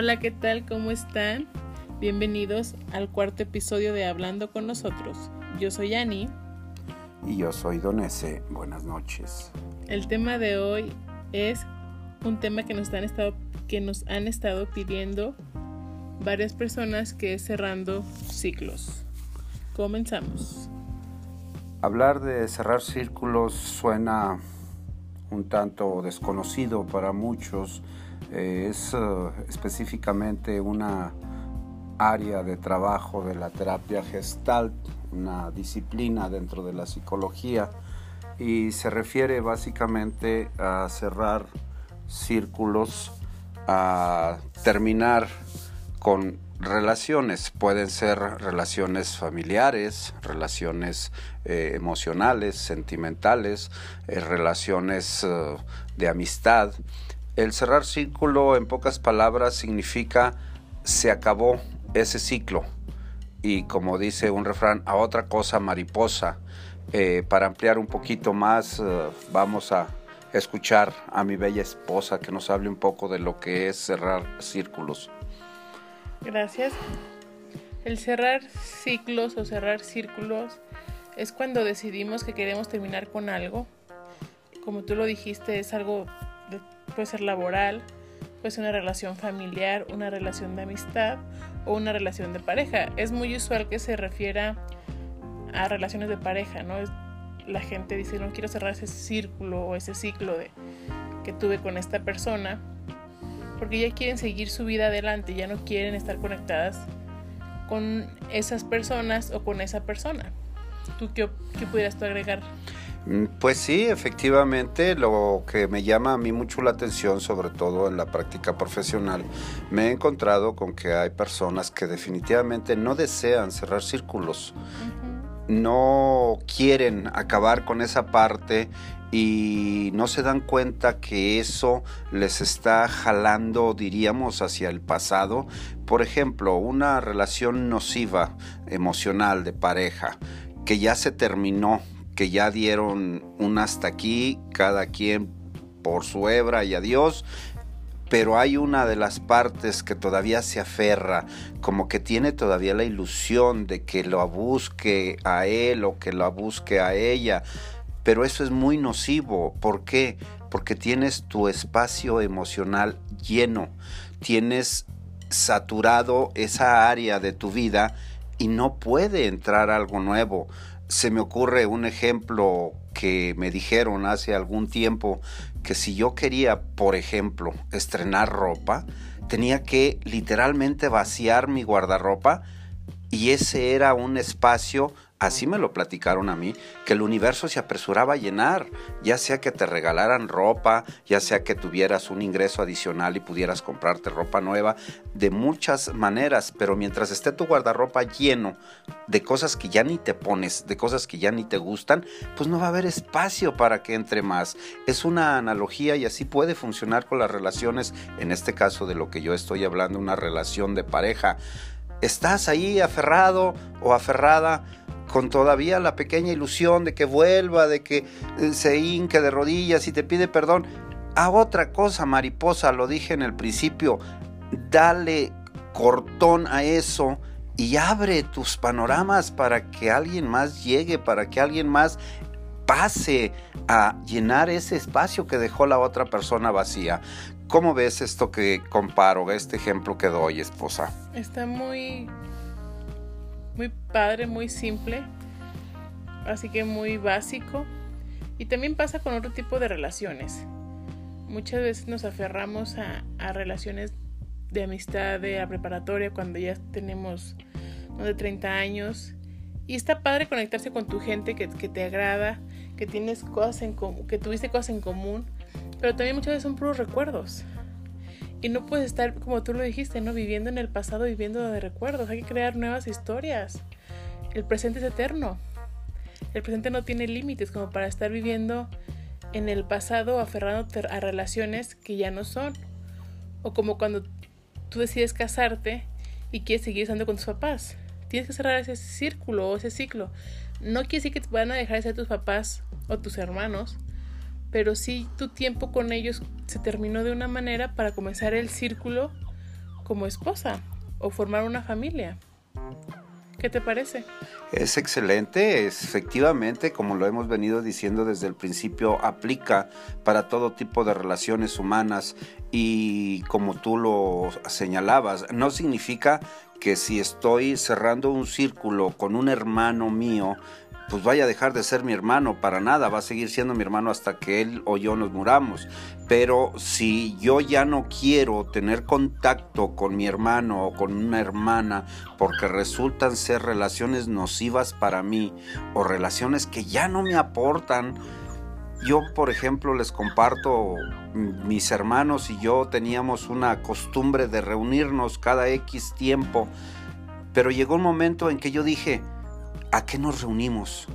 Hola, ¿qué tal? ¿Cómo están? Bienvenidos al cuarto episodio de Hablando con nosotros. Yo soy Ani. Y yo soy Donese. Buenas noches. El tema de hoy es un tema que nos han estado, que nos han estado pidiendo varias personas que es cerrando ciclos. Comenzamos. Hablar de cerrar círculos suena un tanto desconocido para muchos. Eh, es uh, específicamente una área de trabajo de la terapia gestalt, una disciplina dentro de la psicología y se refiere básicamente a cerrar círculos, a terminar con relaciones. Pueden ser relaciones familiares, relaciones eh, emocionales, sentimentales, eh, relaciones de amistad. El cerrar círculo, en pocas palabras, significa se acabó ese ciclo. Y como dice un refrán, a otra cosa mariposa. Eh, para ampliar un poquito más, uh, vamos a escuchar a mi bella esposa que nos hable un poco de lo que es cerrar círculos. Gracias. El cerrar ciclos o cerrar círculos es cuando decidimos que queremos terminar con algo. Como tú lo dijiste, es algo, de, puede ser laboral, puede ser una relación familiar, una relación de amistad o una relación de pareja. Es muy usual que se refiera a relaciones de pareja, ¿no? La gente dice, no quiero cerrar ese círculo o ese ciclo de, que tuve con esta persona porque ya quieren seguir su vida adelante, ya no quieren estar conectadas con esas personas o con esa persona. ¿Tú qué, qué pudieras tú agregar? Pues sí, efectivamente, lo que me llama a mí mucho la atención, sobre todo en la práctica profesional, me he encontrado con que hay personas que definitivamente no desean cerrar círculos, no quieren acabar con esa parte y no se dan cuenta que eso les está jalando, diríamos, hacia el pasado. Por ejemplo, una relación nociva emocional de pareja que ya se terminó, que ya dieron un hasta aquí, cada quien por su hebra y adiós, pero hay una de las partes que todavía se aferra, como que tiene todavía la ilusión de que lo busque a él o que lo busque a ella pero eso es muy nocivo. ¿Por qué? Porque tienes tu espacio emocional lleno, tienes saturado esa área de tu vida y no puede entrar algo nuevo. Se me ocurre un ejemplo que me dijeron hace algún tiempo que si yo quería, por ejemplo, estrenar ropa, tenía que literalmente vaciar mi guardarropa y ese era un espacio así me lo platicaron a mí, que el universo se apresuraba a llenar, ya sea que te regalaran ropa, ya sea que tuvieras un ingreso adicional y pudieras comprarte ropa nueva, de muchas maneras, pero mientras esté tu guardarropa lleno de cosas que ya ni te pones, de cosas que ya ni te gustan, pues no va a haber espacio para que entre más. Es una analogía y así puede funcionar con las relaciones, en este caso de lo que yo estoy hablando, una relación de pareja. Estás ahí aferrado o aferrada con todavía la pequeña ilusión de que vuelva, de que se hinque de rodillas y te pide perdón. A otra cosa, mariposa, lo dije en el principio, dale cortón a eso y abre tus panoramas para que alguien más llegue, para que alguien más pase a llenar ese espacio que dejó la otra persona vacía. ¿Cómo ves esto que comparo, este ejemplo que doy, esposa? Está muy muy padre, muy simple, así que muy básico. Y también pasa con otro tipo de relaciones. Muchas veces nos aferramos a, a relaciones de amistad de la preparatoria cuando ya tenemos más de 30 años. Y está padre conectarse con tu gente que, que te agrada, que tienes cosas en que tuviste cosas en común, pero también muchas veces son puros recuerdos. Y no puedes estar, como tú lo dijiste, ¿no? Viviendo en el pasado, viviendo de recuerdos. Hay que crear nuevas historias. El presente es eterno. El presente no tiene límites como para estar viviendo en el pasado aferrándote a relaciones que ya no son. O como cuando tú decides casarte y quieres seguir estando con tus papás. Tienes que cerrar ese círculo o ese ciclo. No quiere decir que te van a dejar de ser tus papás o tus hermanos, pero sí tu tiempo con ellos se terminó de una manera para comenzar el círculo como esposa o formar una familia. ¿Qué te parece? Es excelente, efectivamente, como lo hemos venido diciendo desde el principio, aplica para todo tipo de relaciones humanas y como tú lo señalabas, no significa que si estoy cerrando un círculo con un hermano mío, pues vaya a dejar de ser mi hermano para nada, va a seguir siendo mi hermano hasta que él o yo nos muramos. Pero si yo ya no quiero tener contacto con mi hermano o con una hermana porque resultan ser relaciones nocivas para mí o relaciones que ya no me aportan, yo, por ejemplo, les comparto, mis hermanos y yo teníamos una costumbre de reunirnos cada X tiempo, pero llegó un momento en que yo dije, ¿A qué nos reunimos?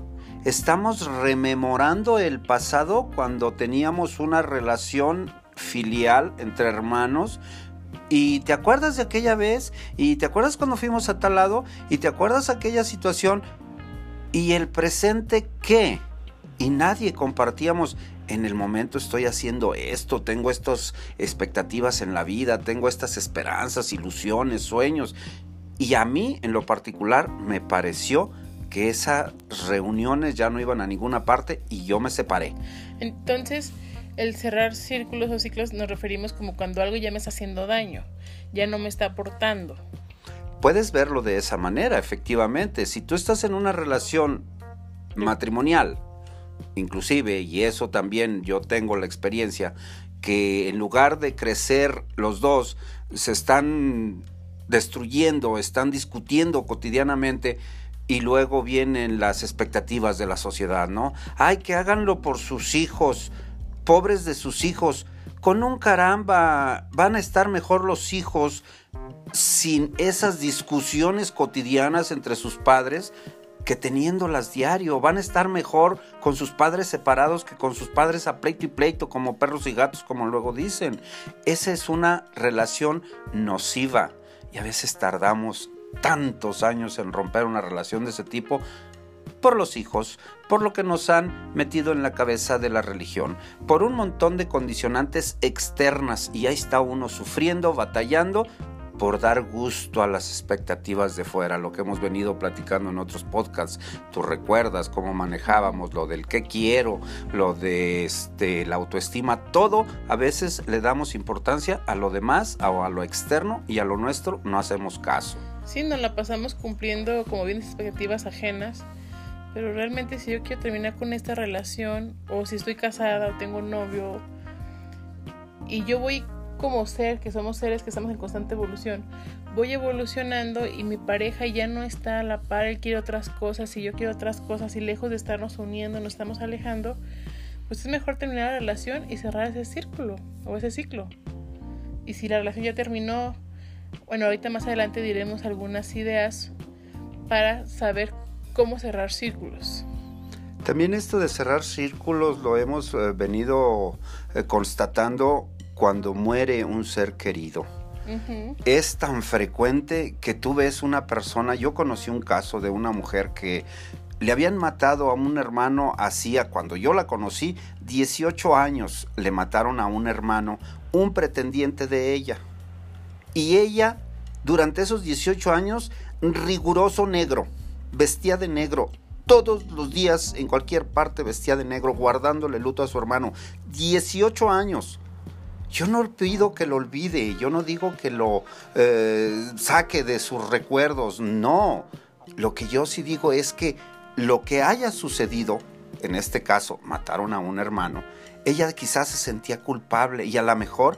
Estamos rememorando el pasado cuando teníamos una relación filial entre hermanos. Y te acuerdas de aquella vez, y te acuerdas cuando fuimos a tal lado, y te acuerdas aquella situación, y el presente qué? Y nadie compartíamos, en el momento estoy haciendo esto, tengo estas expectativas en la vida, tengo estas esperanzas, ilusiones, sueños. Y a mí en lo particular me pareció que esas reuniones ya no iban a ninguna parte y yo me separé. Entonces, el cerrar círculos o ciclos nos referimos como cuando algo ya me está haciendo daño, ya no me está aportando. Puedes verlo de esa manera, efectivamente. Si tú estás en una relación matrimonial, inclusive, y eso también yo tengo la experiencia, que en lugar de crecer los dos, se están destruyendo, están discutiendo cotidianamente, y luego vienen las expectativas de la sociedad, ¿no? Ay, que háganlo por sus hijos, pobres de sus hijos. Con un caramba, van a estar mejor los hijos sin esas discusiones cotidianas entre sus padres que teniéndolas diario. Van a estar mejor con sus padres separados que con sus padres a pleito y pleito, como perros y gatos, como luego dicen. Esa es una relación nociva y a veces tardamos tantos años en romper una relación de ese tipo por los hijos, por lo que nos han metido en la cabeza de la religión, por un montón de condicionantes externas y ahí está uno sufriendo, batallando por dar gusto a las expectativas de fuera, lo que hemos venido platicando en otros podcasts. Tú recuerdas cómo manejábamos lo del qué quiero, lo de este, la autoestima, todo a veces le damos importancia a lo demás o a lo externo y a lo nuestro no hacemos caso. Sí, nos la pasamos cumpliendo como bien expectativas ajenas, pero realmente si yo quiero terminar con esta relación o si estoy casada o tengo un novio y yo voy como ser, que somos seres que estamos en constante evolución, voy evolucionando y mi pareja ya no está a la par, él quiere otras cosas y yo quiero otras cosas y lejos de estarnos uniendo, nos estamos alejando, pues es mejor terminar la relación y cerrar ese círculo o ese ciclo. Y si la relación ya terminó, bueno, ahorita más adelante diremos algunas ideas para saber cómo cerrar círculos. También esto de cerrar círculos lo hemos eh, venido eh, constatando cuando muere un ser querido. Es tan frecuente que tú ves una persona, yo conocí un caso de una mujer que le habían matado a un hermano hacía, cuando yo la conocí, 18 años le mataron a un hermano, un pretendiente de ella. Y ella, durante esos 18 años, riguroso negro, vestía de negro, todos los días en cualquier parte vestía de negro, guardándole luto a su hermano. 18 años. Yo no pido que lo olvide, yo no digo que lo eh, saque de sus recuerdos, no. Lo que yo sí digo es que lo que haya sucedido, en este caso mataron a un hermano, ella quizás se sentía culpable y a lo mejor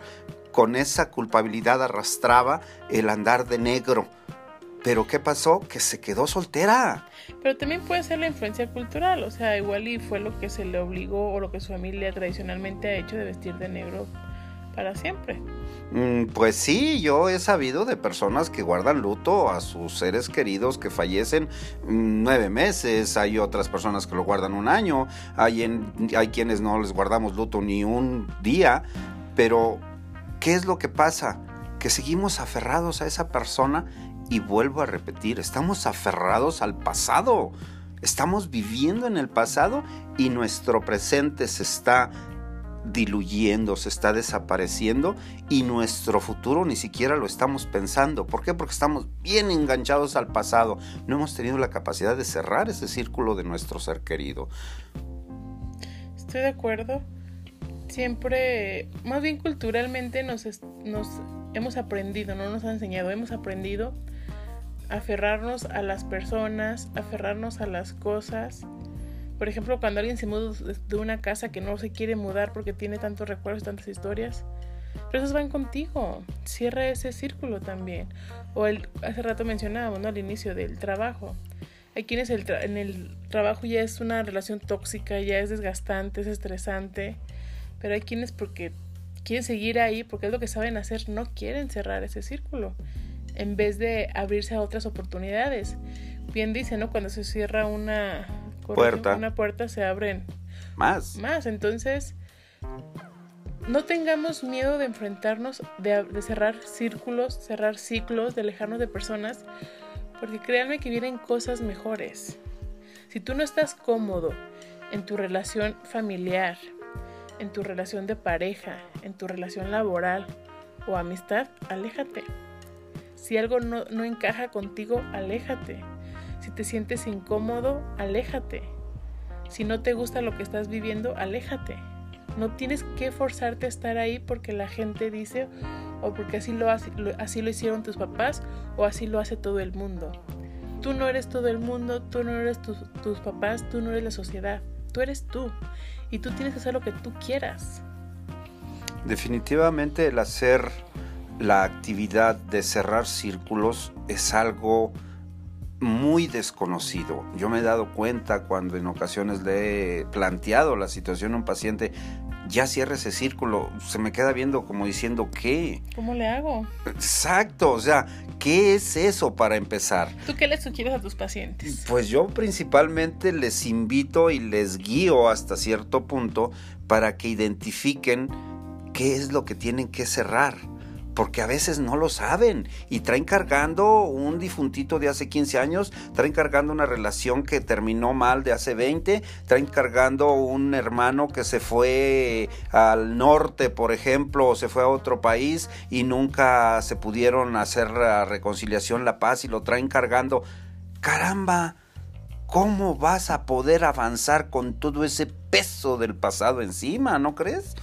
con esa culpabilidad arrastraba el andar de negro. Pero ¿qué pasó? Que se quedó soltera. Pero también puede ser la influencia cultural, o sea, igual y fue lo que se le obligó o lo que su familia tradicionalmente ha hecho de vestir de negro para siempre. Mm, pues sí, yo he sabido de personas que guardan luto a sus seres queridos que fallecen mm, nueve meses, hay otras personas que lo guardan un año, hay, hay quienes no les guardamos luto ni un día, pero ¿Qué es lo que pasa? Que seguimos aferrados a esa persona y vuelvo a repetir, estamos aferrados al pasado. Estamos viviendo en el pasado y nuestro presente se está diluyendo, se está desapareciendo y nuestro futuro ni siquiera lo estamos pensando. ¿Por qué? Porque estamos bien enganchados al pasado. No hemos tenido la capacidad de cerrar ese círculo de nuestro ser querido. Estoy de acuerdo. Siempre, más bien culturalmente nos, nos hemos aprendido, no nos han enseñado, hemos aprendido aferrarnos a las personas, aferrarnos a las cosas por ejemplo, cuando alguien se muda de una casa que no se quiere mudar porque tiene tantos recuerdos, tantas historias, pero esos van contigo. Cierra ese círculo también. O el, hace rato mencionábamos, ¿no? Al inicio del trabajo. Hay quienes el en el trabajo ya es una relación tóxica, ya es desgastante, es estresante. Pero hay quienes porque quieren seguir ahí, porque es lo que saben hacer, no quieren cerrar ese círculo. En vez de abrirse a otras oportunidades. Bien dice, ¿no? Cuando se cierra una puerta. una puerta se abren más. Más, entonces no tengamos miedo de enfrentarnos, de, de, cerrar círculos, cerrar ciclos, de alejarnos de personas, porque créanme que vienen cosas mejores. Si tú no estás cómodo en tu relación familiar, en tu relación de pareja, en tu relación laboral o amistad, aléjate. Si algo no, no encaja contigo, aléjate. Si te sientes incómodo, aléjate. Si no te gusta lo que estás viviendo, aléjate. No tienes que forzarte a estar ahí porque la gente dice o porque así lo, así lo hicieron tus papás o así lo hace todo el mundo. Tú no eres todo el mundo, tú no eres tus papás, tú no eres la sociedad, tú eres tú y tú tienes que hacer lo que tú quieras. Definitivamente el hacer la actividad de cerrar círculos es algo muy desconocido. Yo me he dado cuenta cuando en ocasiones le he planteado la situación a un paciente, ya cierra ese círculo, se me queda viendo como diciendo, ¿qué? ¿Cómo le hago? Exacto, o sea, ¿qué es eso para empezar? ¿Tú qué les sugieres a tus pacientes? Pues yo principalmente les invito y les guío hasta cierto punto para que identifiquen qué es lo que tienen que cerrar porque a veces no lo saben y traen cargando un difuntito de hace 15 años, traen cargando una relación que terminó mal de hace 20, traen cargando un hermano que se fue al norte, por ejemplo, o se fue a otro país y nunca se pudieron hacer la reconciliación, la paz y lo traen cargando. Caramba, ¿cómo vas a poder avanzar con todo ese peso del pasado encima, no crees?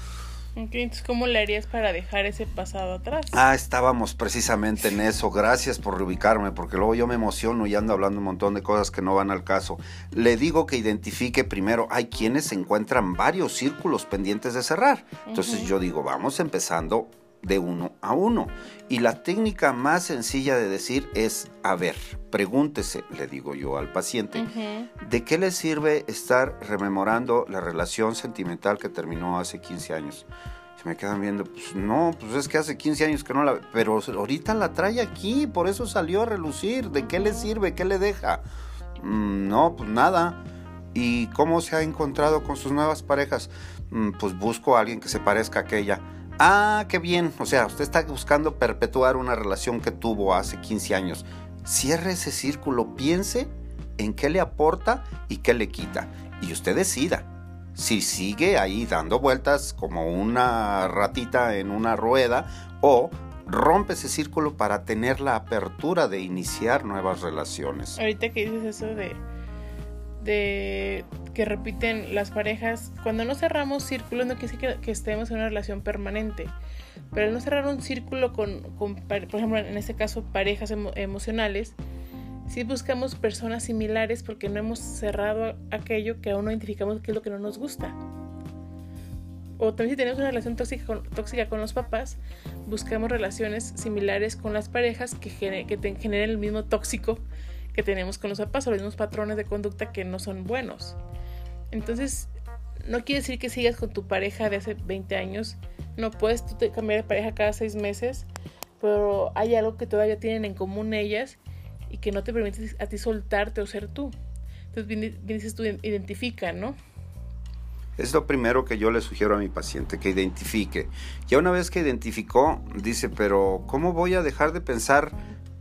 Entonces, ¿cómo le harías para dejar ese pasado atrás? Ah, estábamos precisamente en eso. Gracias por reubicarme, porque luego yo me emociono y ando hablando un montón de cosas que no van al caso. Le digo que identifique primero, hay quienes encuentran varios círculos pendientes de cerrar. Entonces yo digo, vamos empezando de uno a uno. Y la técnica más sencilla de decir es, a ver, pregúntese, le digo yo al paciente, ¿de qué le sirve estar rememorando la relación sentimental que terminó hace 15 años? Se me quedan viendo, pues no, pues es que hace 15 años que no la... Pero ahorita la trae aquí, por eso salió a relucir. ¿De qué le sirve? ¿Qué le deja? Mm, no, pues nada. ¿Y cómo se ha encontrado con sus nuevas parejas? Mm, pues busco a alguien que se parezca a aquella Ah, qué bien. O sea, usted está buscando perpetuar una relación que tuvo hace 15 años. Cierre ese círculo, piense en qué le aporta y qué le quita. Y usted decida si sigue ahí dando vueltas como una ratita en una rueda o rompe ese círculo para tener la apertura de iniciar nuevas relaciones. Ahorita que dices eso de de que repiten las parejas, cuando no cerramos círculos no quiere decir que, estemos en una relación permanente, pero al no cerrar un círculo con, por ejemplo, en este caso parejas emocionales, si buscamos personas similares porque no hemos cerrado aquello que aún no identificamos que es lo que no nos gusta. O también si tenemos una relación tóxica con, tóxica con los papás, buscamos relaciones similares con las parejas que, que generen el mismo tóxico que tenemos con los papás o los mismos patrones de conducta que no son buenos. Entonces, no quiere decir que sigas con tu pareja de hace 20 años. No puedes tú cambiar de pareja cada seis meses, pero hay algo que todavía tienen en común ellas y que no te permite a ti soltarte o ser tú. Entonces, dices tú, identifica, ¿no? Es lo primero que yo le sugiero a mi paciente, que identifique. Ya una vez que identificó, dice, pero ¿cómo voy a dejar de pensar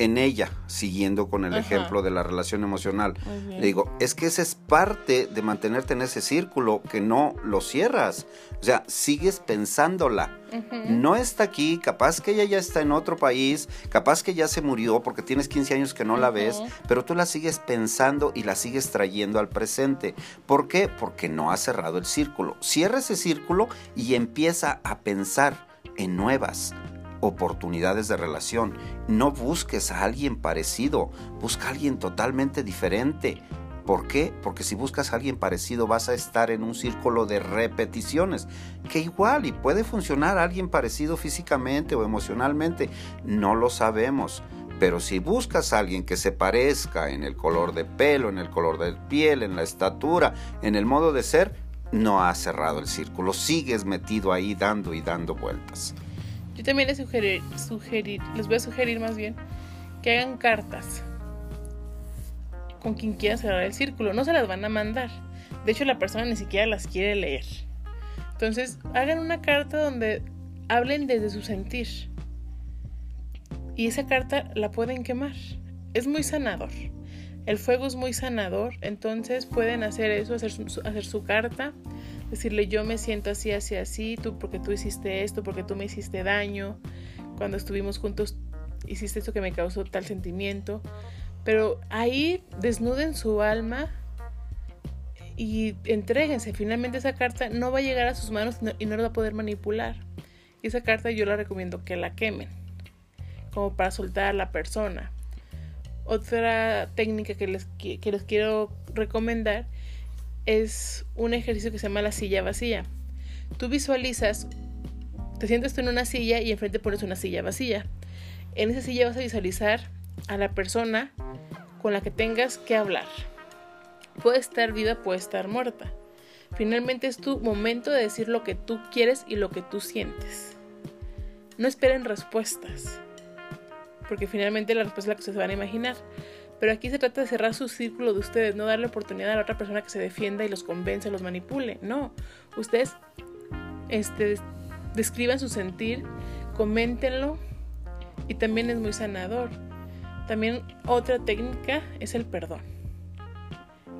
en ella, siguiendo con el ejemplo de la relación emocional. Le digo, es que esa es parte de mantenerte en ese círculo, que no lo cierras. O sea, sigues pensándola. No está aquí, capaz que ella ya está en otro país, capaz que ya se murió porque tienes 15 años que no la ves, pero tú la sigues pensando y la sigues trayendo al presente. ¿Por qué? Porque no has cerrado el círculo. Cierra ese círculo y empieza a pensar en nuevas oportunidades de relación. No busques a alguien parecido, busca a alguien totalmente diferente. ¿Por qué? Porque si buscas a alguien parecido vas a estar en un círculo de repeticiones, que igual y puede funcionar alguien parecido físicamente o emocionalmente, no lo sabemos. Pero si buscas a alguien que se parezca en el color de pelo, en el color de piel, en la estatura, en el modo de ser, no has cerrado el círculo, sigues metido ahí dando y dando vueltas. Yo también les, sugerir, sugerir, voy a sugerir más bien que hagan cartas con quien quiera cerrar el círculo. No se las van a mandar. De hecho, la persona ni siquiera las quiere leer. Entonces, hagan una carta donde hablen desde su sentir. Y esa carta la pueden quemar. Es muy sanador. El fuego es muy sanador. Entonces pueden hacer eso, hacer su carta decirle yo me siento así, así, así, tú porque tú hiciste esto, porque tú me hiciste daño, cuando estuvimos juntos hiciste esto que me causó tal sentimiento, pero ahí desnuden su alma y entréguense, finalmente esa carta no va a llegar a sus manos y no la va a poder manipular. Y esa carta yo la recomiendo que la quemen, como para soltar a la persona. Otra técnica que les, que les quiero recomendar es un ejercicio que se llama la silla vacía. Tú visualizas, te sientas tú en una silla y enfrente pones una silla vacía. En esa silla vas a visualizar a la persona con la que tengas que hablar. Puede estar viva, puede estar muerta. Finalmente es tu momento de decir lo que tú quieres y lo que tú sientes. No esperen respuestas, porque finalmente la respuesta es la que se van a imaginar. Pero aquí se trata de cerrar su círculo de ustedes, no darle oportunidad a la otra persona que se defienda y los convence, los manipule. No, ustedes este, describan su sentir, coméntenlo y también es muy sanador. También otra técnica es el perdón.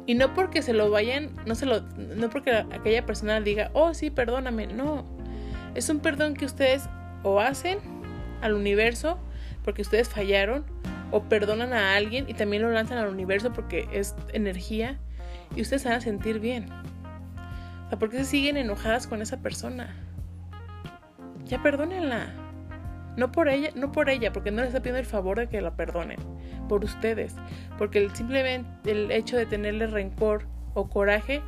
Y no porque se lo vayan, no se lo, no porque aquella persona diga, oh sí, perdóname, no. Es un perdón que ustedes o hacen al universo porque ustedes fallaron o perdonan a alguien y también lo lanzan al universo porque es energía y ustedes van a sentir bien. O sea, ¿por qué se siguen enojadas con esa persona? Ya perdónenla. No por ella, no por ella, porque no les está pidiendo el favor de que la perdonen, por ustedes, porque simplemente el hecho de tenerle rencor o coraje,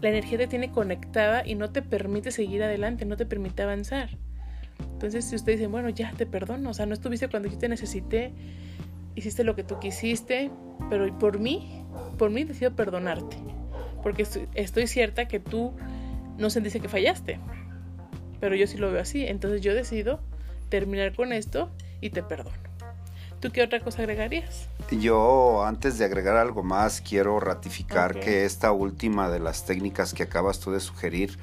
la energía te tiene conectada y no te permite seguir adelante, no te permite avanzar. Entonces, si ustedes dicen, bueno, ya te perdono, o sea, no estuviste cuando yo te necesité, hiciste lo que tú quisiste, pero por mí, por mí decido perdonarte. Porque estoy, cierta que tú no sentiste que fallaste. Pero yo sí lo veo así. Entonces yo decido terminar con esto y te perdono. ¿Tú qué otra cosa agregarías? Yo, antes de agregar algo más, quiero ratificar que esta última de las técnicas que acabas tú de sugerir,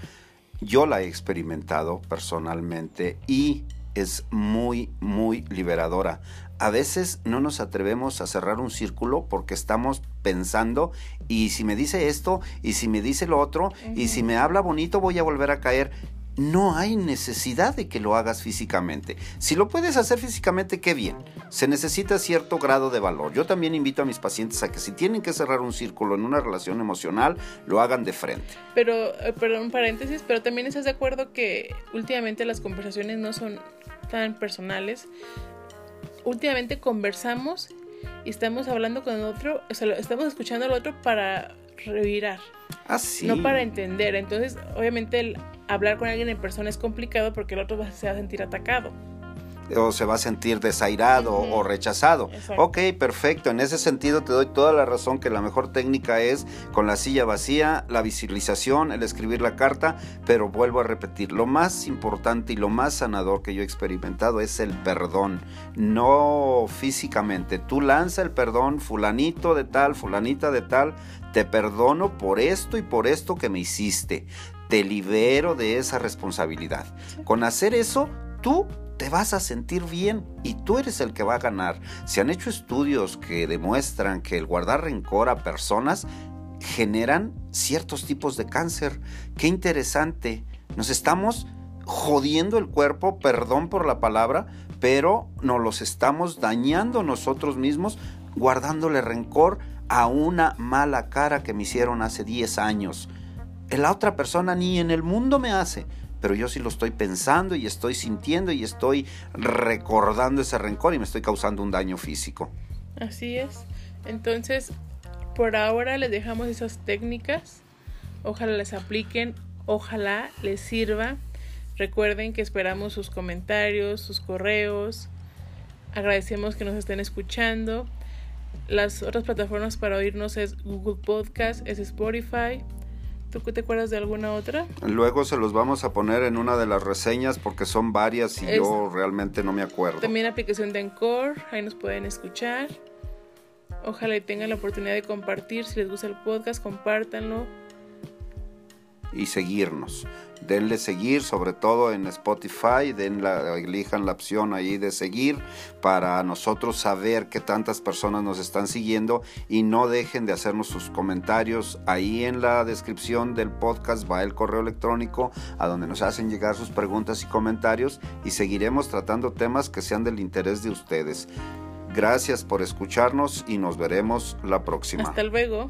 yo la he experimentado personalmente y es muy, muy liberadora a veces no nos atrevemos a cerrar un círculo porque estamos pensando y si me dice esto y si me dice lo otro y si me habla bonito voy a volver a caer. No hay necesidad de que lo hagas físicamente. Si lo puedes hacer físicamente, qué bien. Se necesita cierto grado de valor. Yo también invito a mis pacientes a que si tienen que cerrar un círculo en una relación emocional, lo hagan de frente. Pero, eh, perdón, paréntesis, pero también estás de acuerdo que últimamente las conversaciones no son tan personales últimamente conversamos y estamos hablando con el otro, o sea, estamos escuchando al otro para revirar. Ah, sí. No para entender. Entonces, obviamente, el hablar con alguien en persona es complicado porque el otro se va a sentir atacado o se va a sentir desairado o rechazado. Ok, perfecto. En ese sentido te doy toda la razón que la mejor técnica es con la silla vacía, la visualización, el escribir la carta, pero vuelvo a repetir, lo más importante y lo más sanador que yo he experimentado es el perdón, no físicamente. Tú lanza el perdón, fulanito de tal, fulanita de tal, te perdono por esto y por esto que me hiciste. Te libero de esa responsabilidad. Con hacer eso, tú te vas a sentir bien y tú eres el que va a ganar. Se han hecho estudios que demuestran que el guardar rencor a personas generan ciertos tipos de cáncer. Qué interesante. Nos estamos jodiendo el cuerpo, perdón por la palabra, pero nos los estamos dañando nosotros mismos guardándole rencor a una mala cara que me hicieron hace 10 años. La otra persona ni en el mundo me hace, pero yo sí lo estoy pensando y estoy sintiendo y estoy recordando ese rencor y me estoy causando un daño físico. Así es. Entonces, por ahora les dejamos esas técnicas. Ojalá les apliquen, ojalá les sirva. Recuerden que esperamos sus comentarios, sus correos. Agradecemos que nos estén escuchando. Las otras plataformas para oírnos es Google Podcast, es Spotify. ¿Tú te acuerdas de alguna otra? Luego se los vamos a poner en una de las reseñas porque son varias y yo realmente no me acuerdo. También aplicación de Encore, ahí nos pueden escuchar. Ojalá tengan la oportunidad de compartir. Si les gusta el podcast, compártanlo. Y seguirnos. Denle seguir, sobre todo en Spotify, den la, elijan la opción ahí de seguir para nosotros saber que tantas personas nos están siguiendo y no dejen de hacernos sus comentarios. Ahí en la descripción del podcast va el correo electrónico a donde nos hacen llegar sus preguntas y comentarios y seguiremos tratando temas que sean del interés de ustedes. Gracias por escucharnos y nos veremos la próxima. Hasta luego.